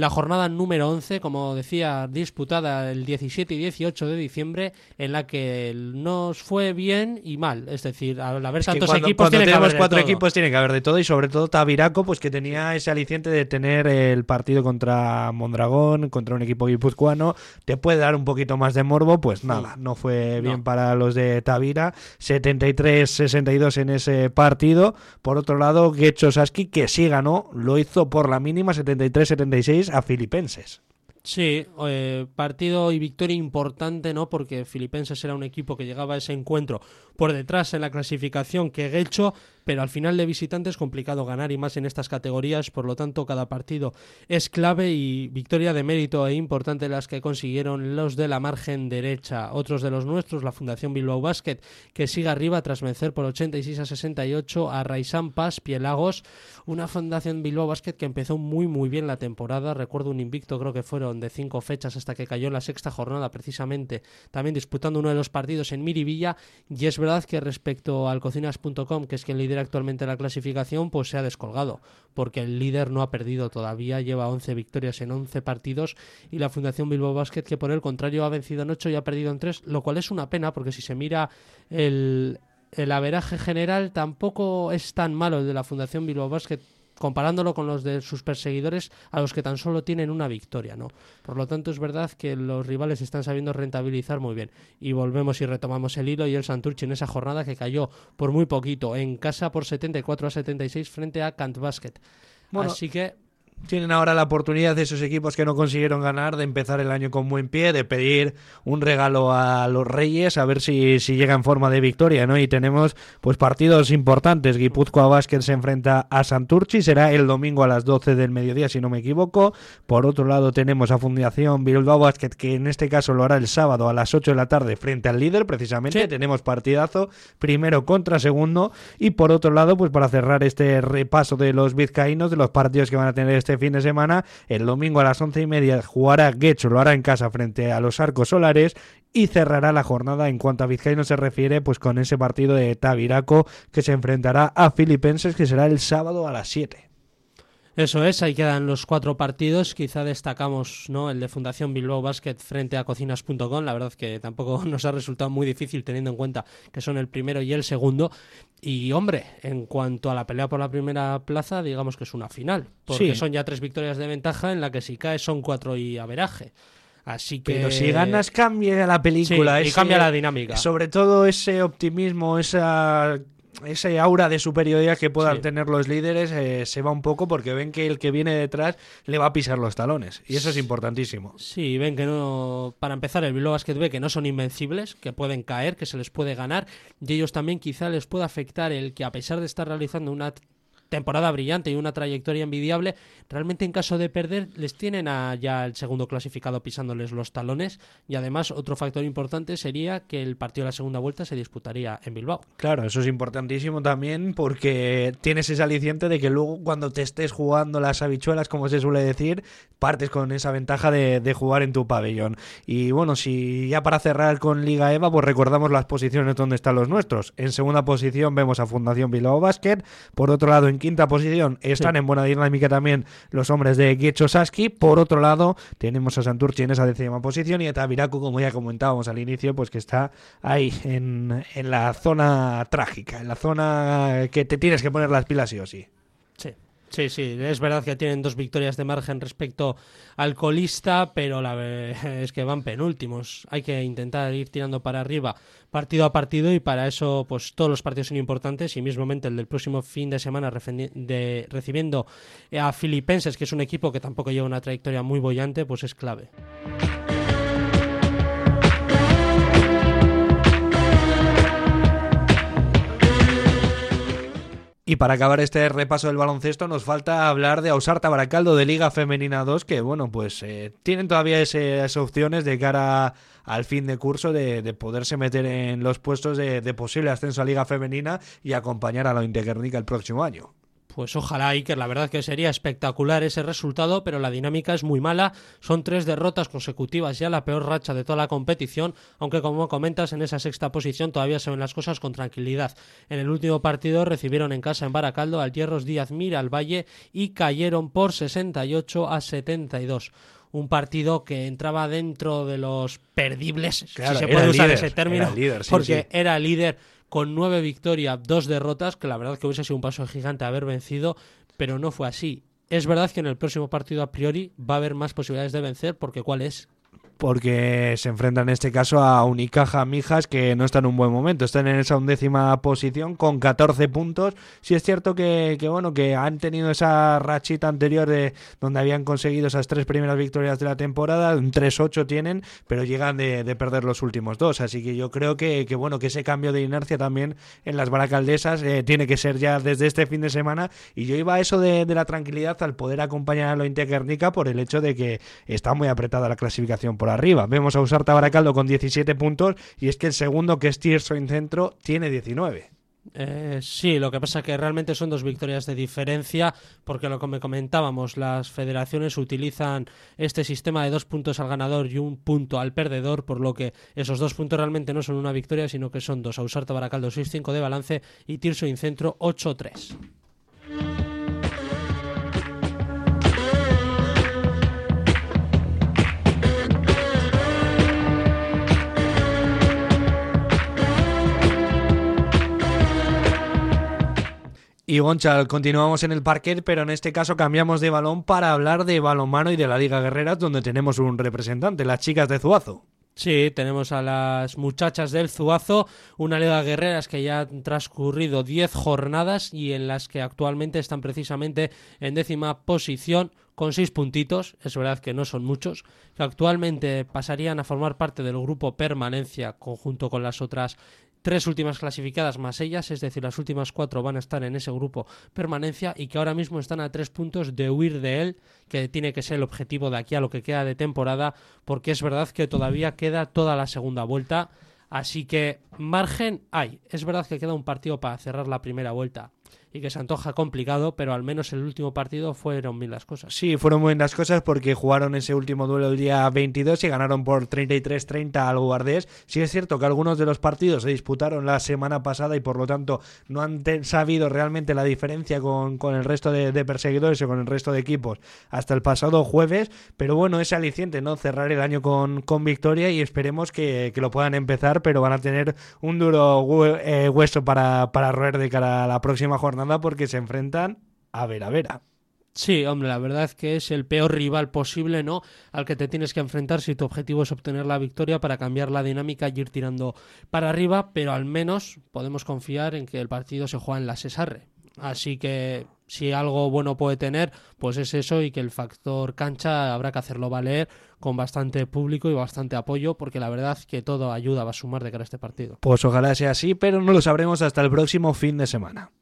La jornada número 11, como decía, disputada el 17 y 18 de diciembre, en la que nos fue bien y mal. Es decir, al haber tantos equipos, tiene que haber cuatro equipos, tiene que haber de todo. Y sobre todo Tabiraco, pues que tenía ese aliciente de tener el partido contra Mondragón, contra un equipo guipuzcoano. Te puede dar un poquito más de morbo, pues nada, no fue bien para los de Tavira. 73-62 en ese partido. Por otro lado, Gecho Saski, que sí ganó, lo hizo por la mínima 73-76 a Filipenses. Sí, eh, partido y victoria importante, ¿no? Porque Filipenses era un equipo que llegaba a ese encuentro por detrás en la clasificación que Guecho, pero al final de visitante es complicado ganar y más en estas categorías, por lo tanto cada partido es clave y victoria de mérito e importante las que consiguieron los de la margen derecha. Otros de los nuestros, la Fundación Bilbao Basket, que sigue arriba tras vencer por 86 a 68 a Raisán Paz Pielagos, una Fundación Bilbao Basket que empezó muy muy bien la temporada, recuerdo un invicto creo que fueron de cinco fechas hasta que cayó la sexta jornada precisamente, también disputando uno de los partidos en Miribilla. Y es verdad que respecto al cocinas.com, que es quien actualmente la clasificación, pues se ha descolgado, porque el líder no ha perdido todavía, lleva 11 victorias en 11 partidos y la Fundación Bilbao Basket que por el contrario ha vencido en 8 y ha perdido en 3, lo cual es una pena porque si se mira el, el averaje general tampoco es tan malo el de la Fundación Bilbao Basket comparándolo con los de sus perseguidores a los que tan solo tienen una victoria, ¿no? Por lo tanto, es verdad que los rivales están sabiendo rentabilizar muy bien. Y volvemos y retomamos el hilo y el Santurchi en esa jornada que cayó por muy poquito en casa por 74 a 76 frente a Kant Basket. Así que tienen ahora la oportunidad de esos equipos que no consiguieron ganar de empezar el año con buen pie, de pedir un regalo a los Reyes, a ver si, si llega en forma de victoria, ¿no? Y tenemos pues partidos importantes. Guipúzcoa Basket se enfrenta a Santurchi, será el domingo a las 12 del mediodía, si no me equivoco. Por otro lado tenemos a Fundación Bilbao Basket, que en este caso lo hará el sábado a las 8 de la tarde frente al líder, precisamente. Tenemos partidazo, primero contra segundo. Y por otro lado, pues para cerrar este repaso de los vizcaínos, de los partidos que van a tener este este fin de semana. El domingo a las once y media jugará Guecho, lo hará en casa frente a los Arcos Solares y cerrará la jornada en cuanto a Vizcaíno se refiere, pues con ese partido de Tabiraco que se enfrentará a Filipenses que será el sábado a las 7. Eso es, ahí quedan los cuatro partidos. Quizá destacamos ¿no? el de Fundación Bilbao Basket frente a cocinas.com. La verdad que tampoco [LAUGHS] nos ha resultado muy difícil teniendo en cuenta que son el primero y el segundo. Y hombre, en cuanto a la pelea por la primera plaza, digamos que es una final. Porque son ya tres victorias de ventaja en la que si cae son cuatro y averaje. Así que... Pero si ganas cambia la película. y cambia la dinámica. Sobre todo ese optimismo, esa ese aura de superioridad que puedan tener los líderes eh, se va un poco porque ven que el que viene detrás le va a pisar los talones. Y eso es importantísimo. Sí, ven que no, para empezar el Bilbao Basket ve que no son invencibles, que pueden caer, que se les puede ganar y ellos también quizá les pueda afectar el que a pesar de estar realizando una temporada brillante y una trayectoria envidiable, realmente en caso de perder les tienen a ya el segundo clasificado pisándoles los talones y además otro factor importante sería que el partido de la segunda vuelta se disputaría en Bilbao. Claro, eso es importantísimo también porque tienes ese aliciente de que luego cuando te estés jugando las habichuelas, como se suele decir, partes con esa ventaja de, jugar en tu pabellón. Y bueno, si ya para cerrar con Liga EVA, pues recordamos las posiciones donde están los nuestros. En segunda posición vemos a Fundación Bilbao Basket, por otro lado en quinta posición están en buena dinámica también los hombres de Giecho Saski. Por otro lado, tenemos a Santurchi en esa décima posición y a Tabiraku, como ya comentábamos al inicio, pues que está ahí en, en la zona trágica, en la zona que te tienes que poner las pilas sí o sí. Sí, sí, es verdad que tienen dos victorias de margen respecto al colista, pero la [LAUGHS] es que van penúltimos. Hay que intentar ir tirando para arriba partido a partido y para eso pues todos los partidos son importantes y mismamente el del próximo fin de semana de, recibiendo a Filipenses, que es un equipo que tampoco lleva una trayectoria muy bollante, pues es clave. Y para acabar este repaso del baloncesto nos falta hablar de Ausarta Baracaldo de Liga Femenina 2, que bueno, pues eh, tienen todavía esas opciones de cara al fin de curso de, poderse meter en los puestos de, posible ascenso a Liga Femenina y acompañar a la Interguernica el próximo año. Pues ojalá, Iker, la verdad que sería espectacular ese resultado, pero la dinámica es muy mala. Son tres derrotas consecutivas, ya la peor racha de toda la competición, aunque como comentas, en esa sexta posición todavía se ven las cosas con tranquilidad. En el último partido recibieron en casa en Baracaldo al Hierros Díaz Mira al Valle y cayeron por 68 a 72 un partido que entraba dentro de los perdibles, si se puede usar ese término, porque era líder con nueve victorias, dos derrotas, que la verdad que hubiese sido un paso gigante haber vencido, pero no fue así. Es verdad que en el próximo partido a priori va a haber más posibilidades de vencer, porque ¿cuál es? Porque se enfrentan en este caso a Unicaja Mijas que no está en un buen momento, están en esa undécima posición con 14 puntos. Sí es cierto que, bueno, que han tenido esa rachita anterior de donde habían conseguido esas tres primeras victorias de la temporada, un 3-8 tienen, pero llegan de, perder los últimos dos, así que yo creo que, bueno, que ese cambio de inercia también en las baracaldesas eh, tiene que ser ya desde este fin de semana. Y yo iba a eso de, la tranquilidad al poder acompañar a Lointe Guernica por el hecho de que está muy apretada la clasificación por arriba. Vemos a Usar Tabaracaldo con 17 puntos y es que el segundo, que es Tirso en centro, tiene 19. Eh, sí, lo que pasa es que realmente son dos victorias de diferencia, porque lo que me comentábamos, las federaciones utilizan este sistema de dos puntos al ganador y un punto al perdedor, por lo que esos dos puntos realmente no son una victoria, sino que son dos. A Usar Tabaracaldo 6-5 de balance y Tirso en centro 8-3. Y Gonchal, continuamos en el parquet, pero en este caso cambiamos de balón para hablar de balonmano y de la Liga Guerreras, donde tenemos un representante, las chicas de Zuazo. Sí, tenemos a las muchachas del Zuazo, una Liga Guerreras que ya han transcurrido 10 jornadas y en las que actualmente están precisamente en décima posición con 6 puntitos, es verdad que no son muchos, que actualmente pasarían a formar parte del grupo Permanencia conjunto con las otras tres últimas clasificadas más ellas, es decir, las últimas cuatro van a estar en ese grupo permanencia y que ahora mismo están a tres puntos de huir de él, que tiene que ser el objetivo de aquí a lo que queda de temporada, porque es verdad que todavía queda toda la segunda vuelta. Así que margen hay. Es verdad que queda un partido para cerrar la primera vuelta y que se antoja complicado, pero al menos el último partido fueron bien las cosas. Sí, fueron bien las cosas porque jugaron ese último duelo el día 22 y ganaron por 33-30 al Guardés. Sí es cierto que algunos de los partidos se disputaron la semana pasada y por lo tanto no han sabido realmente la diferencia con, con el resto de, perseguidores o con el resto de equipos hasta el pasado jueves, pero bueno, es aliciente, ¿no? Cerrar el año con, con victoria y esperemos que, que, lo puedan empezar, pero van a tener un duro eh, hueso para, para roer de cara a la próxima jornada porque se enfrentan a ver a Vera. Sí, hombre, la verdad es que es el peor rival posible, ¿no? Al que te tienes que enfrentar si tu objetivo es obtener la victoria para cambiar la dinámica y ir tirando para arriba, pero al menos podemos confiar en que el partido se juega en la Cesarre. Así que si algo bueno puede tener, pues es eso y que el factor cancha habrá que hacerlo valer con bastante público y bastante apoyo, porque la verdad que todo ayuda, va a sumar de cara a este partido. Pues ojalá sea así, pero no lo sabremos hasta el próximo fin de semana.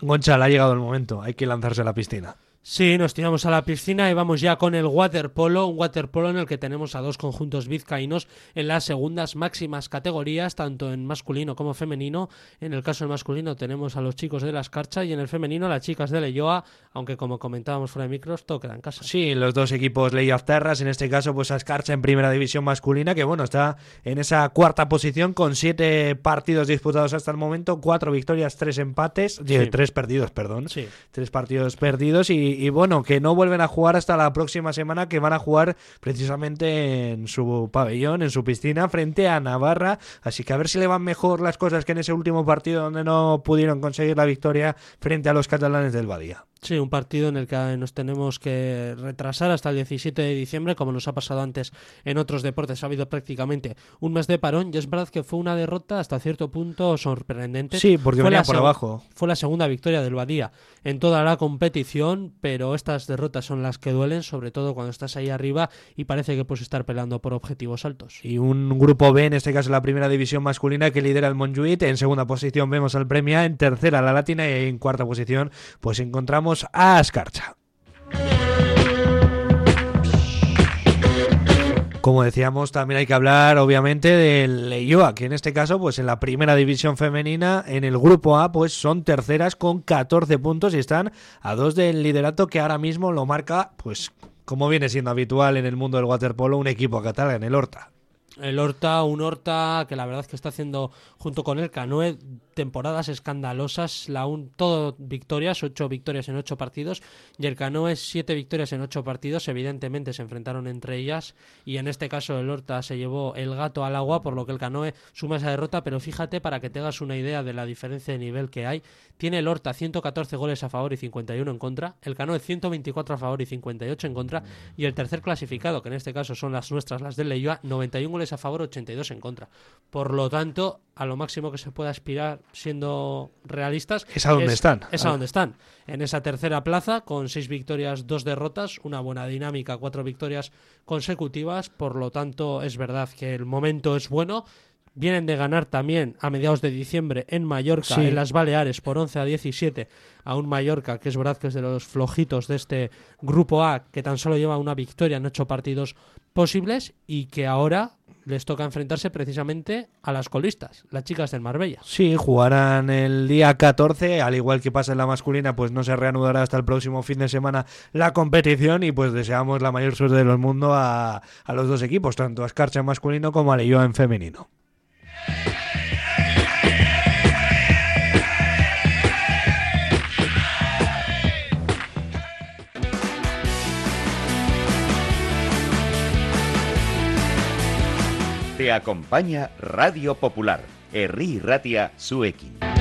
Gonchal, ha llegado el momento, hay que lanzarse a la piscina. Sí, nos tiramos a la piscina y vamos ya con el waterpolo, un waterpolo en el que tenemos a dos conjuntos vizcaínos en las segundas máximas categorías, tanto en masculino como femenino. En el caso del masculino tenemos a los chicos de la Escarcha y en el femenino a las chicas de Leyoa, aunque como comentábamos fuera de micros, todo queda en casa. Sí, los dos equipos Leyoa Terras, en este caso pues a Escarcha en primera división masculina, que bueno, está en esa cuarta posición con siete partidos disputados hasta el momento, cuatro victorias, tres empates, tres perdidos, perdón, sí. tres partidos perdidos y y, bueno, que no vuelven a jugar hasta la próxima semana, que van a jugar precisamente en su pabellón, en su piscina, frente a Navarra. Así que a ver si le van mejor las cosas que en ese último partido donde no pudieron conseguir la victoria frente a los catalanes del Badía. Sí, un partido en el que nos tenemos que retrasar hasta el 17 de diciembre, como nos ha pasado antes en otros deportes. Ha habido prácticamente un mes de parón y es verdad que fue una derrota hasta cierto punto sorprendente. Sí, porque fue venía por abajo. Fue la segunda victoria del Badía en toda la competición, pero estas derrotas son las que duelen, sobre todo cuando estás ahí arriba y parece que puedes estar peleando por objetivos altos. Y un grupo B, en este caso la primera división masculina, que lidera el Montjuic. En segunda posición vemos al Premia, en tercera la Latina y en cuarta posición pues encontramos a Ascarcha. Como decíamos, también hay que hablar, obviamente, del Leyoa, que en este caso, pues en la primera división femenina, en el grupo A, pues son terceras con 14 puntos y están a dos del liderato que ahora mismo lo marca, pues como viene siendo habitual en el mundo del waterpolo, un equipo catalán, el Horta. El Horta, un Horta que la verdad que está haciendo junto con el Canoe temporadas escandalosas, la un, todo victorias, ocho victorias en ocho partidos, y el Canoe siete victorias en ocho partidos, evidentemente se enfrentaron entre ellas, y en este caso el Horta se llevó el gato al agua, por lo que el Canoe suma esa derrota, pero fíjate para que tengas una idea de la diferencia de nivel que hay, tiene el Horta 114 goles a favor y 51 en contra, el Canoe 124 a favor y 58 en contra, y el tercer clasificado, que en este caso son las nuestras, las del Leyoa, 91 goles a favor, 82 en contra. Por lo tanto, a lo máximo que se puede aspirar siendo realistas es a donde están. Es a donde están. En esa tercera plaza, con seis victorias, dos derrotas, una buena dinámica, cuatro victorias consecutivas. Por lo tanto, es verdad que el momento es bueno. Vienen de ganar también a mediados de diciembre en Mallorca, en las Baleares, por 11 a 17 a un Mallorca, que es verdad que es de los flojitos de este grupo A, que tan solo lleva una victoria en ocho partidos posibles y que ahora les toca enfrentarse precisamente a las colistas, las chicas del Marbella. Sí, jugarán el día 14, al igual que pasa en la masculina, pues no se reanudará hasta el próximo fin de semana la competición y pues deseamos la mayor suerte del mundo a, a los dos equipos, tanto a Escarcha en masculino como a Leyoa en femenino. Te acompaña Radio Popular, Herri Ratia Suekin.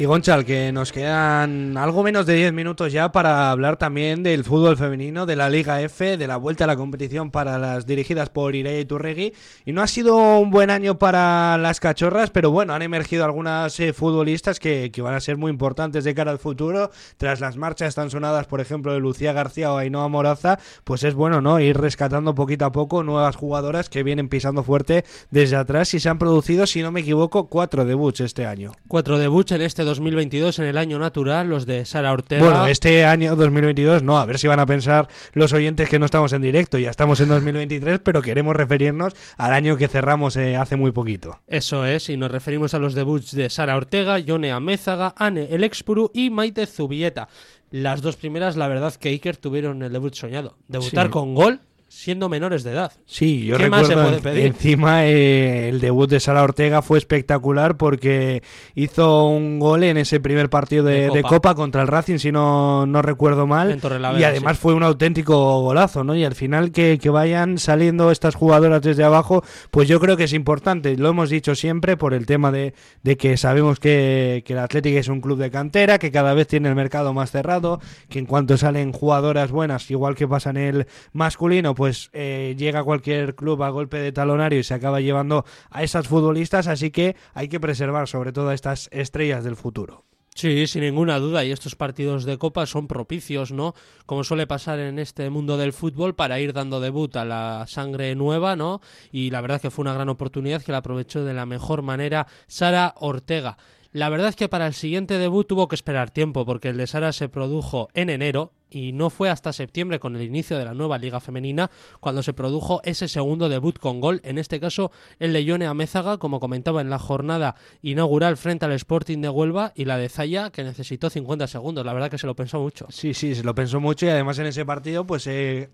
Y Gonchal, que nos quedan algo menos de 10 minutos ya para hablar también del fútbol femenino, de la Liga F, de la vuelta a la competición para las dirigidas por Ireia y Turregui. Y no ha sido un buen año para las cachorras, pero bueno, han emergido algunas eh, futbolistas que, que, van a ser muy importantes de cara al futuro. Tras las marchas tan sonadas, por ejemplo, de Lucía García o Ainhoa Moraza, pues es bueno, ¿no? Ir rescatando poquito a poco nuevas jugadoras que vienen pisando fuerte desde atrás y se han producido, si no me equivoco, cuatro debuts este año. Cuatro debuts en este 2022 en el año natural, los de Sara Ortega. Bueno, este año 2022 no, a ver si van a pensar los oyentes que no estamos en directo, ya estamos en 2023, pero queremos referirnos al año que cerramos eh, hace muy poquito. Eso es, y nos referimos a los debuts de Sara Ortega, Yone Amézaga, Anne Elexpuru y Maite Zubieta. Las dos primeras, la verdad que Iker tuvieron el debut soñado. Debutar sí. con gol siendo menores de edad. Sí, yo ¿Qué recuerdo más se puede pedir? encima eh, el debut de Sara Ortega fue espectacular porque hizo un gol en ese primer partido de, De de Copa. Contra el Racing, si no, no recuerdo mal. Y además sí. fue un auténtico golazo, ¿no? Y al final que, que vayan saliendo estas jugadoras desde abajo, pues yo creo que es importante. Lo hemos dicho siempre por el tema de, de que sabemos que, que el Atlético es un club de cantera, que cada vez tiene el mercado más cerrado, que en cuanto salen jugadoras buenas, igual que pasa en el masculino, pues eh, llega cualquier club a golpe de talonario y se acaba llevando a esas futbolistas, así que hay que preservar sobre todo a estas estrellas del futuro. Sí, sin ninguna duda. Y estos partidos de Copa son propicios, ¿no? Como suele pasar en este mundo del fútbol, para ir dando debut a la sangre nueva, ¿no? Y la verdad que fue una gran oportunidad que la aprovechó de la mejor manera Sara Ortega. La verdad es que para el siguiente debut tuvo que esperar tiempo, porque el de Sara se produjo en enero y no fue hasta septiembre con el inicio de la nueva liga femenina cuando se produjo ese segundo debut con gol, en este caso el de Yone Amézaga, como comentaba en la jornada inaugural frente al Sporting de Huelva, y la de Zaya, que necesitó 50 segundos, la verdad que se lo pensó mucho. Sí, sí, se lo pensó mucho y además en ese partido pues eh,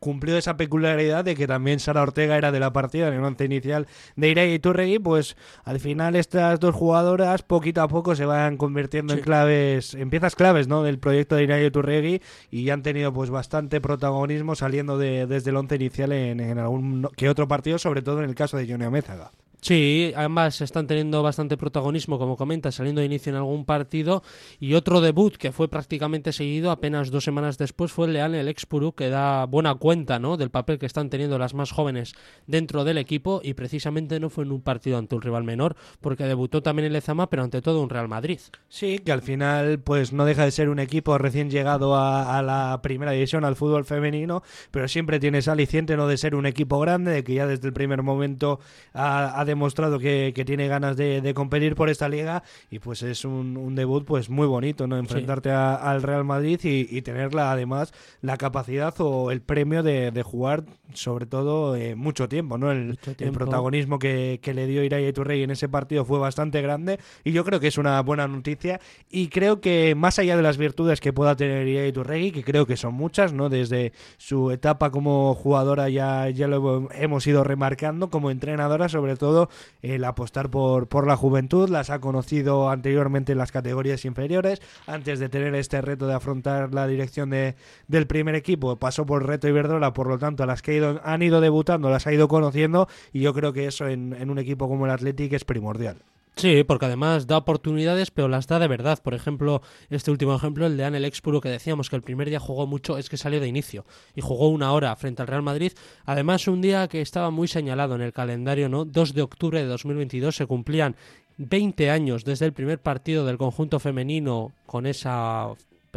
cumplió esa peculiaridad de que también Sara Ortega era de la partida en el once inicial de Irei y Turregui, pues al final estas dos jugadoras poquito a poco se van convirtiendo Sí. en claves, en piezas claves ¿no? del proyecto de Irei y Turregui y ya han tenido pues bastante protagonismo saliendo de, desde el once inicial en, en algún que otro partido, sobre todo en el caso de Johnny Amézaga. Sí, ambas están teniendo bastante protagonismo, como comentas, saliendo de inicio en algún partido. Y otro debut que fue prácticamente seguido apenas dos semanas después fue el Leal, el Expuru, que da buena cuenta ¿no? del papel que están teniendo las más jóvenes dentro del equipo. Y precisamente no fue en un partido ante un rival menor, porque debutó también el Lezama, pero ante todo un Real Madrid. Sí, que al final pues no deja de ser un equipo recién llegado a, la primera división, al fútbol femenino, pero siempre tiene ese aliciente no de ser un equipo grande, de que ya desde el primer momento ha demostrado que, que tiene ganas de, de, competir por esta liga y pues es un, un debut pues muy bonito, ¿no? Enfrentarte a, al Real Madrid y, y, tenerla además la capacidad o el premio de, de jugar sobre todo eh, mucho tiempo, ¿no? El, Mucho el tiempo. protagonismo que, que le dio Irai Iturrey en ese partido fue bastante grande y yo creo que es una buena noticia y creo que más allá de las virtudes que pueda tener Irai Iturrey, que creo que son muchas, ¿no? Desde su etapa como jugadora ya, ya lo hemos ido remarcando, como entrenadora sobre todo el apostar por, por la juventud, las ha conocido anteriormente en las categorías inferiores, antes de tener este reto de afrontar la dirección de, del primer equipo, pasó por reto Iberdrola, por lo tanto a las que han ido debutando las ha ido conociendo. Y yo creo que eso en, en un equipo como el Athletic es primordial. Sí, porque además da oportunidades, pero las da de verdad. Por ejemplo, este último ejemplo, el de Anel Expuro, que decíamos que el primer día jugó mucho, es que salió de inicio y jugó una hora frente al Real Madrid. Además, un día que estaba muy señalado en el calendario, ¿no? 2 de octubre de 2022 se cumplían 20 años desde el primer partido del conjunto femenino con esa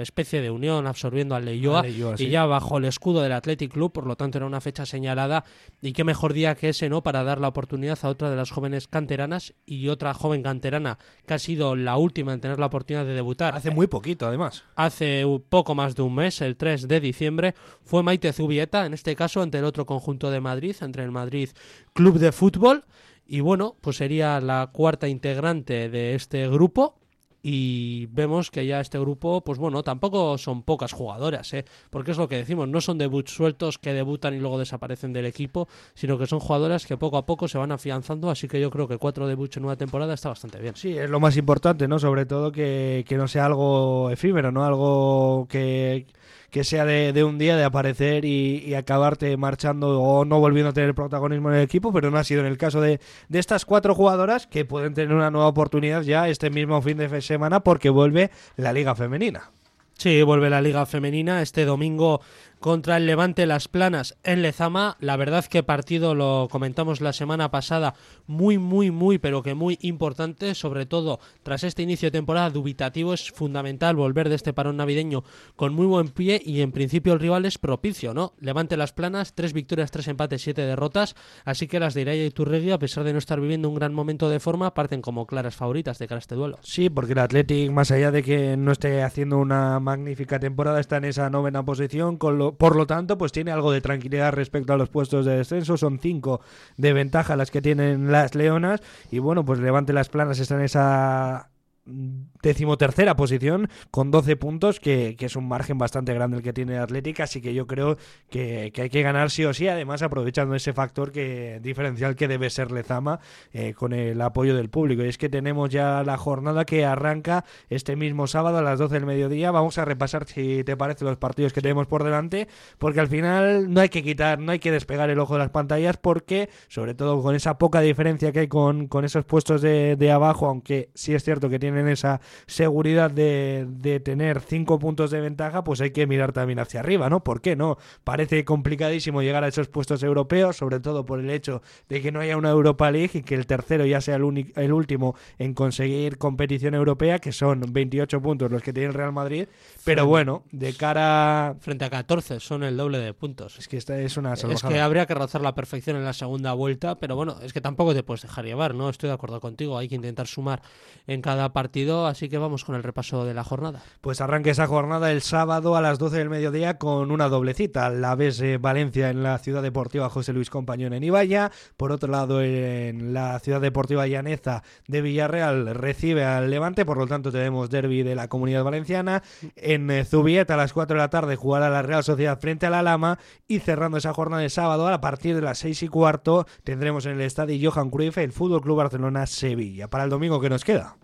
especie de unión absorbiendo al Leioa, y sí. ya bajo el escudo del Athletic Club, por lo tanto era una fecha señalada y qué mejor día que ese, ¿no? Para dar la oportunidad a otra de las jóvenes canteranas y otra joven canterana que ha sido la última en tener la oportunidad de debutar Hace muy poquito además. hace poco más de un mes, el 3 de diciembre, fue Maite Zubieta, en este caso ante el otro conjunto de Madrid, entre el Madrid Club de Fútbol. Y bueno, pues sería la cuarta integrante de este grupo. Y vemos que ya este grupo, pues bueno, tampoco son pocas jugadoras, ¿eh? porque es lo que decimos, no son debuts sueltos que debutan y luego desaparecen del equipo, sino que son jugadoras que poco a poco se van afianzando, así que yo creo que cuatro debuts en una temporada está bastante bien. Sí, es lo más importante, ¿no? Sobre todo que, que no sea algo efímero, ¿no? Algo que, que sea de, de un día de aparecer y, acabarte marchando o no volviendo a tener protagonismo en el equipo, pero no ha sido en el caso de, de estas cuatro jugadoras que pueden tener una nueva oportunidad ya este mismo fin de semana porque vuelve la Liga Femenina. Sí, vuelve la Liga Femenina este domingo contra el Levante Las Planas en Lezama. La verdad que partido lo comentamos la semana pasada, muy, muy, muy, pero que muy importante, sobre todo tras este inicio de temporada dubitativo, es fundamental volver de este parón navideño con muy buen pie y en principio el rival es propicio, ¿no? Levante Las Planas, tres victorias, tres empates, siete derrotas, así que las de Iraya y Turregui, a pesar de no estar viviendo un gran momento de forma, parten como claras favoritas de cara a este duelo. Sí, porque el Athletic, más allá de que no esté haciendo una magnífica temporada, está en esa novena posición, con lo- por lo tanto, pues tiene algo de tranquilidad respecto a los puestos de descenso. Son cinco de ventaja las que tienen las Leonas. Y bueno, pues Levante las Planas está en esa decimotercera posición con 12 puntos, que, es un margen bastante grande el que tiene el Athletic, así que yo creo que, hay que ganar sí o sí, además aprovechando ese factor que diferencial que debe ser Lezama eh, con el apoyo del público. Y es que tenemos ya la jornada que arranca este mismo sábado a las 12 del mediodía. Vamos a repasar, si te parece, los partidos que tenemos por delante, porque al final no hay que quitar, no hay que despegar el ojo de las pantallas, porque sobre todo con esa poca diferencia que hay con, con esos puestos de, de abajo, aunque sí es cierto que tienen esa seguridad de, de tener cinco puntos de ventaja, pues hay que mirar también hacia arriba, ¿no? ¿Por qué no? Parece complicadísimo llegar a esos puestos europeos, sobre todo por el hecho de que no haya una Europa League y que el tercero ya sea el, único- el último en conseguir competición europea, que son 28 puntos los que tiene el Real Madrid. Pero bueno, de cara. Frente a 14 son el doble de puntos. Es que esta es una Es salvajada. que habría que rozar la perfección en la segunda vuelta, pero bueno, es que tampoco te puedes dejar llevar, ¿no? Estoy de acuerdo contigo, hay que intentar sumar en cada partido, así que vamos con el repaso de la jornada. Pues arranca esa jornada el sábado a las 12 del mediodía con una doble cita. La eh, Valencia en la Ciudad Deportiva José Luis Compañón en Ibaya. Por otro lado, en la Ciudad Deportiva Llaneza de Villarreal recibe al Levante. Por lo tanto, tenemos derby de la Comunidad Valenciana. En eh, Zubieta a las 4 de la tarde jugará la Real Sociedad frente a la Lama. Y cerrando esa jornada de sábado a partir de las 6 y cuarto tendremos en el estadio Johan Cruyff el Fútbol Club Barcelona Sevilla. Para el domingo que nos queda.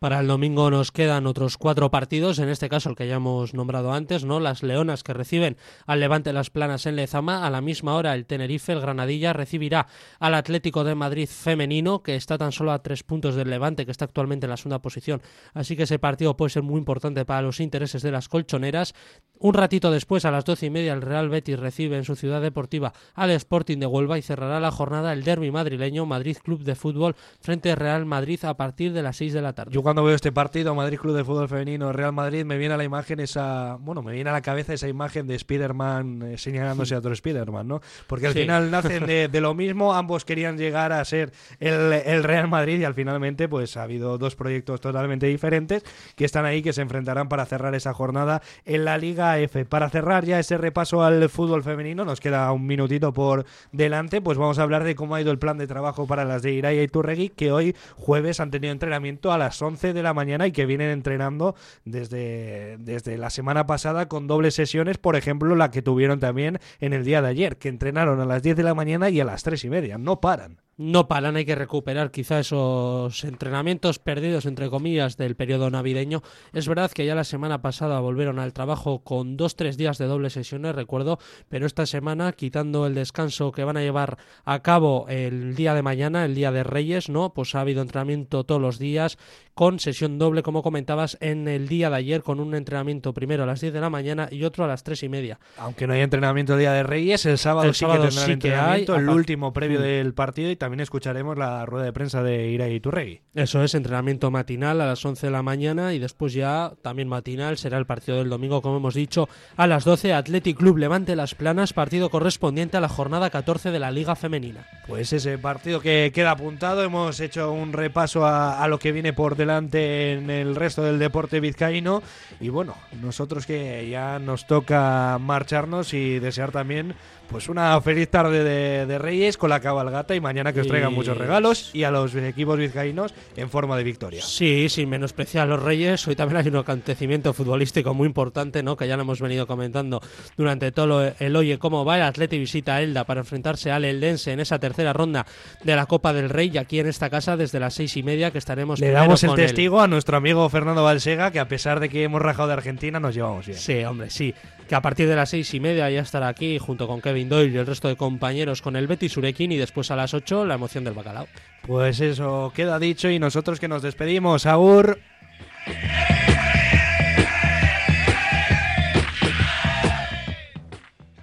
Para el domingo nos quedan otros cuatro partidos, en este caso el que ya hemos nombrado antes, ¿no? Las Leonas que reciben al Levante Las Planas en Lezama. A la misma hora el Tenerife, el Granadilla, recibirá al Atlético de Madrid femenino, que está tan solo a tres puntos del Levante, que está actualmente en la segunda posición. Así que ese partido puede ser muy importante para los intereses de las colchoneras. Un ratito después, a las doce y media, el Real Betis recibe en su ciudad deportiva al Sporting de Huelva y cerrará la jornada el derby madrileño Madrid Club de Fútbol frente al Real Madrid a partir de las seis de la tarde. Cuando veo este partido, Madrid Club de Fútbol Femenino, Real Madrid, me viene a la imagen esa, bueno, me viene a la cabeza esa imagen de Spider-Man eh, señalándose a otro Spider-Man, ¿no? Porque al Sí. final [LAUGHS] nacen de, de lo mismo, ambos querían llegar a ser el, el Real Madrid y al finalmente pues ha habido dos proyectos totalmente diferentes que están ahí, que se enfrentarán para cerrar esa jornada en la Liga F. Para cerrar ya ese repaso al fútbol femenino, nos queda un minutito por delante, pues vamos a hablar de cómo ha ido el plan de trabajo para las de Iraya y Turregui, que hoy jueves han tenido entrenamiento a las 11 de la mañana y que vienen entrenando desde, desde la semana pasada con dobles sesiones, por ejemplo, la que tuvieron también en el día de ayer, que entrenaron a las 10 de la mañana y a las 3 y media, no paran. No paran, hay que recuperar quizá esos entrenamientos perdidos, entre comillas, del periodo navideño. Es verdad que ya la semana pasada volvieron al trabajo con dos, tres días de doble sesiones, recuerdo, pero esta semana, quitando el descanso que van a llevar a cabo el día de mañana, el día de Reyes, ¿no? Pues ha habido entrenamiento todos los días, con sesión doble, como comentabas, en el día de ayer, con un entrenamiento primero a las 10 de la mañana y otro a las tres y media. Aunque no hay entrenamiento el día de Reyes, el sábado El sí sábado que tendrán sí que hay, el último previo Mm. del partido y también escucharemos la rueda de prensa de Ira y Turregui. Eso es, entrenamiento matinal a las 11 de la mañana y después ya también matinal será el partido del domingo, como hemos dicho, a las 12, Athletic Club Levante Las Planas, partido correspondiente a la jornada 14 de la Liga Femenina. Pues ese partido que queda apuntado, hemos hecho un repaso a, a lo que viene por delante en el resto del deporte vizcaíno y bueno, nosotros que ya nos toca marcharnos y desear también pues una feliz tarde de, de Reyes con la cabalgata y mañana que os traigan Y- muchos regalos y a los equipos vizcaínos en forma de victoria. Sí, sin menospreciar a los Reyes, hoy también hay un acontecimiento futbolístico muy importante, ¿no? Que ya lo hemos venido comentando durante todo el Oye cómo va. El Atleti visita a Elda para enfrentarse al Eldense en esa tercera ronda de la Copa del Rey y aquí en esta casa desde las seis y media que estaremos Le damos el testigo a nuestro amigo Fernando Balsega que a pesar de que hemos rajado de Argentina nos llevamos bien. Sí, hombre, sí que a partir de las seis y media ya estará aquí junto con Kevin Doyle y el resto de compañeros con el Betis Urekin y después a las ocho la emoción del bacalao. Pues eso queda dicho y nosotros que nos despedimos. Agur.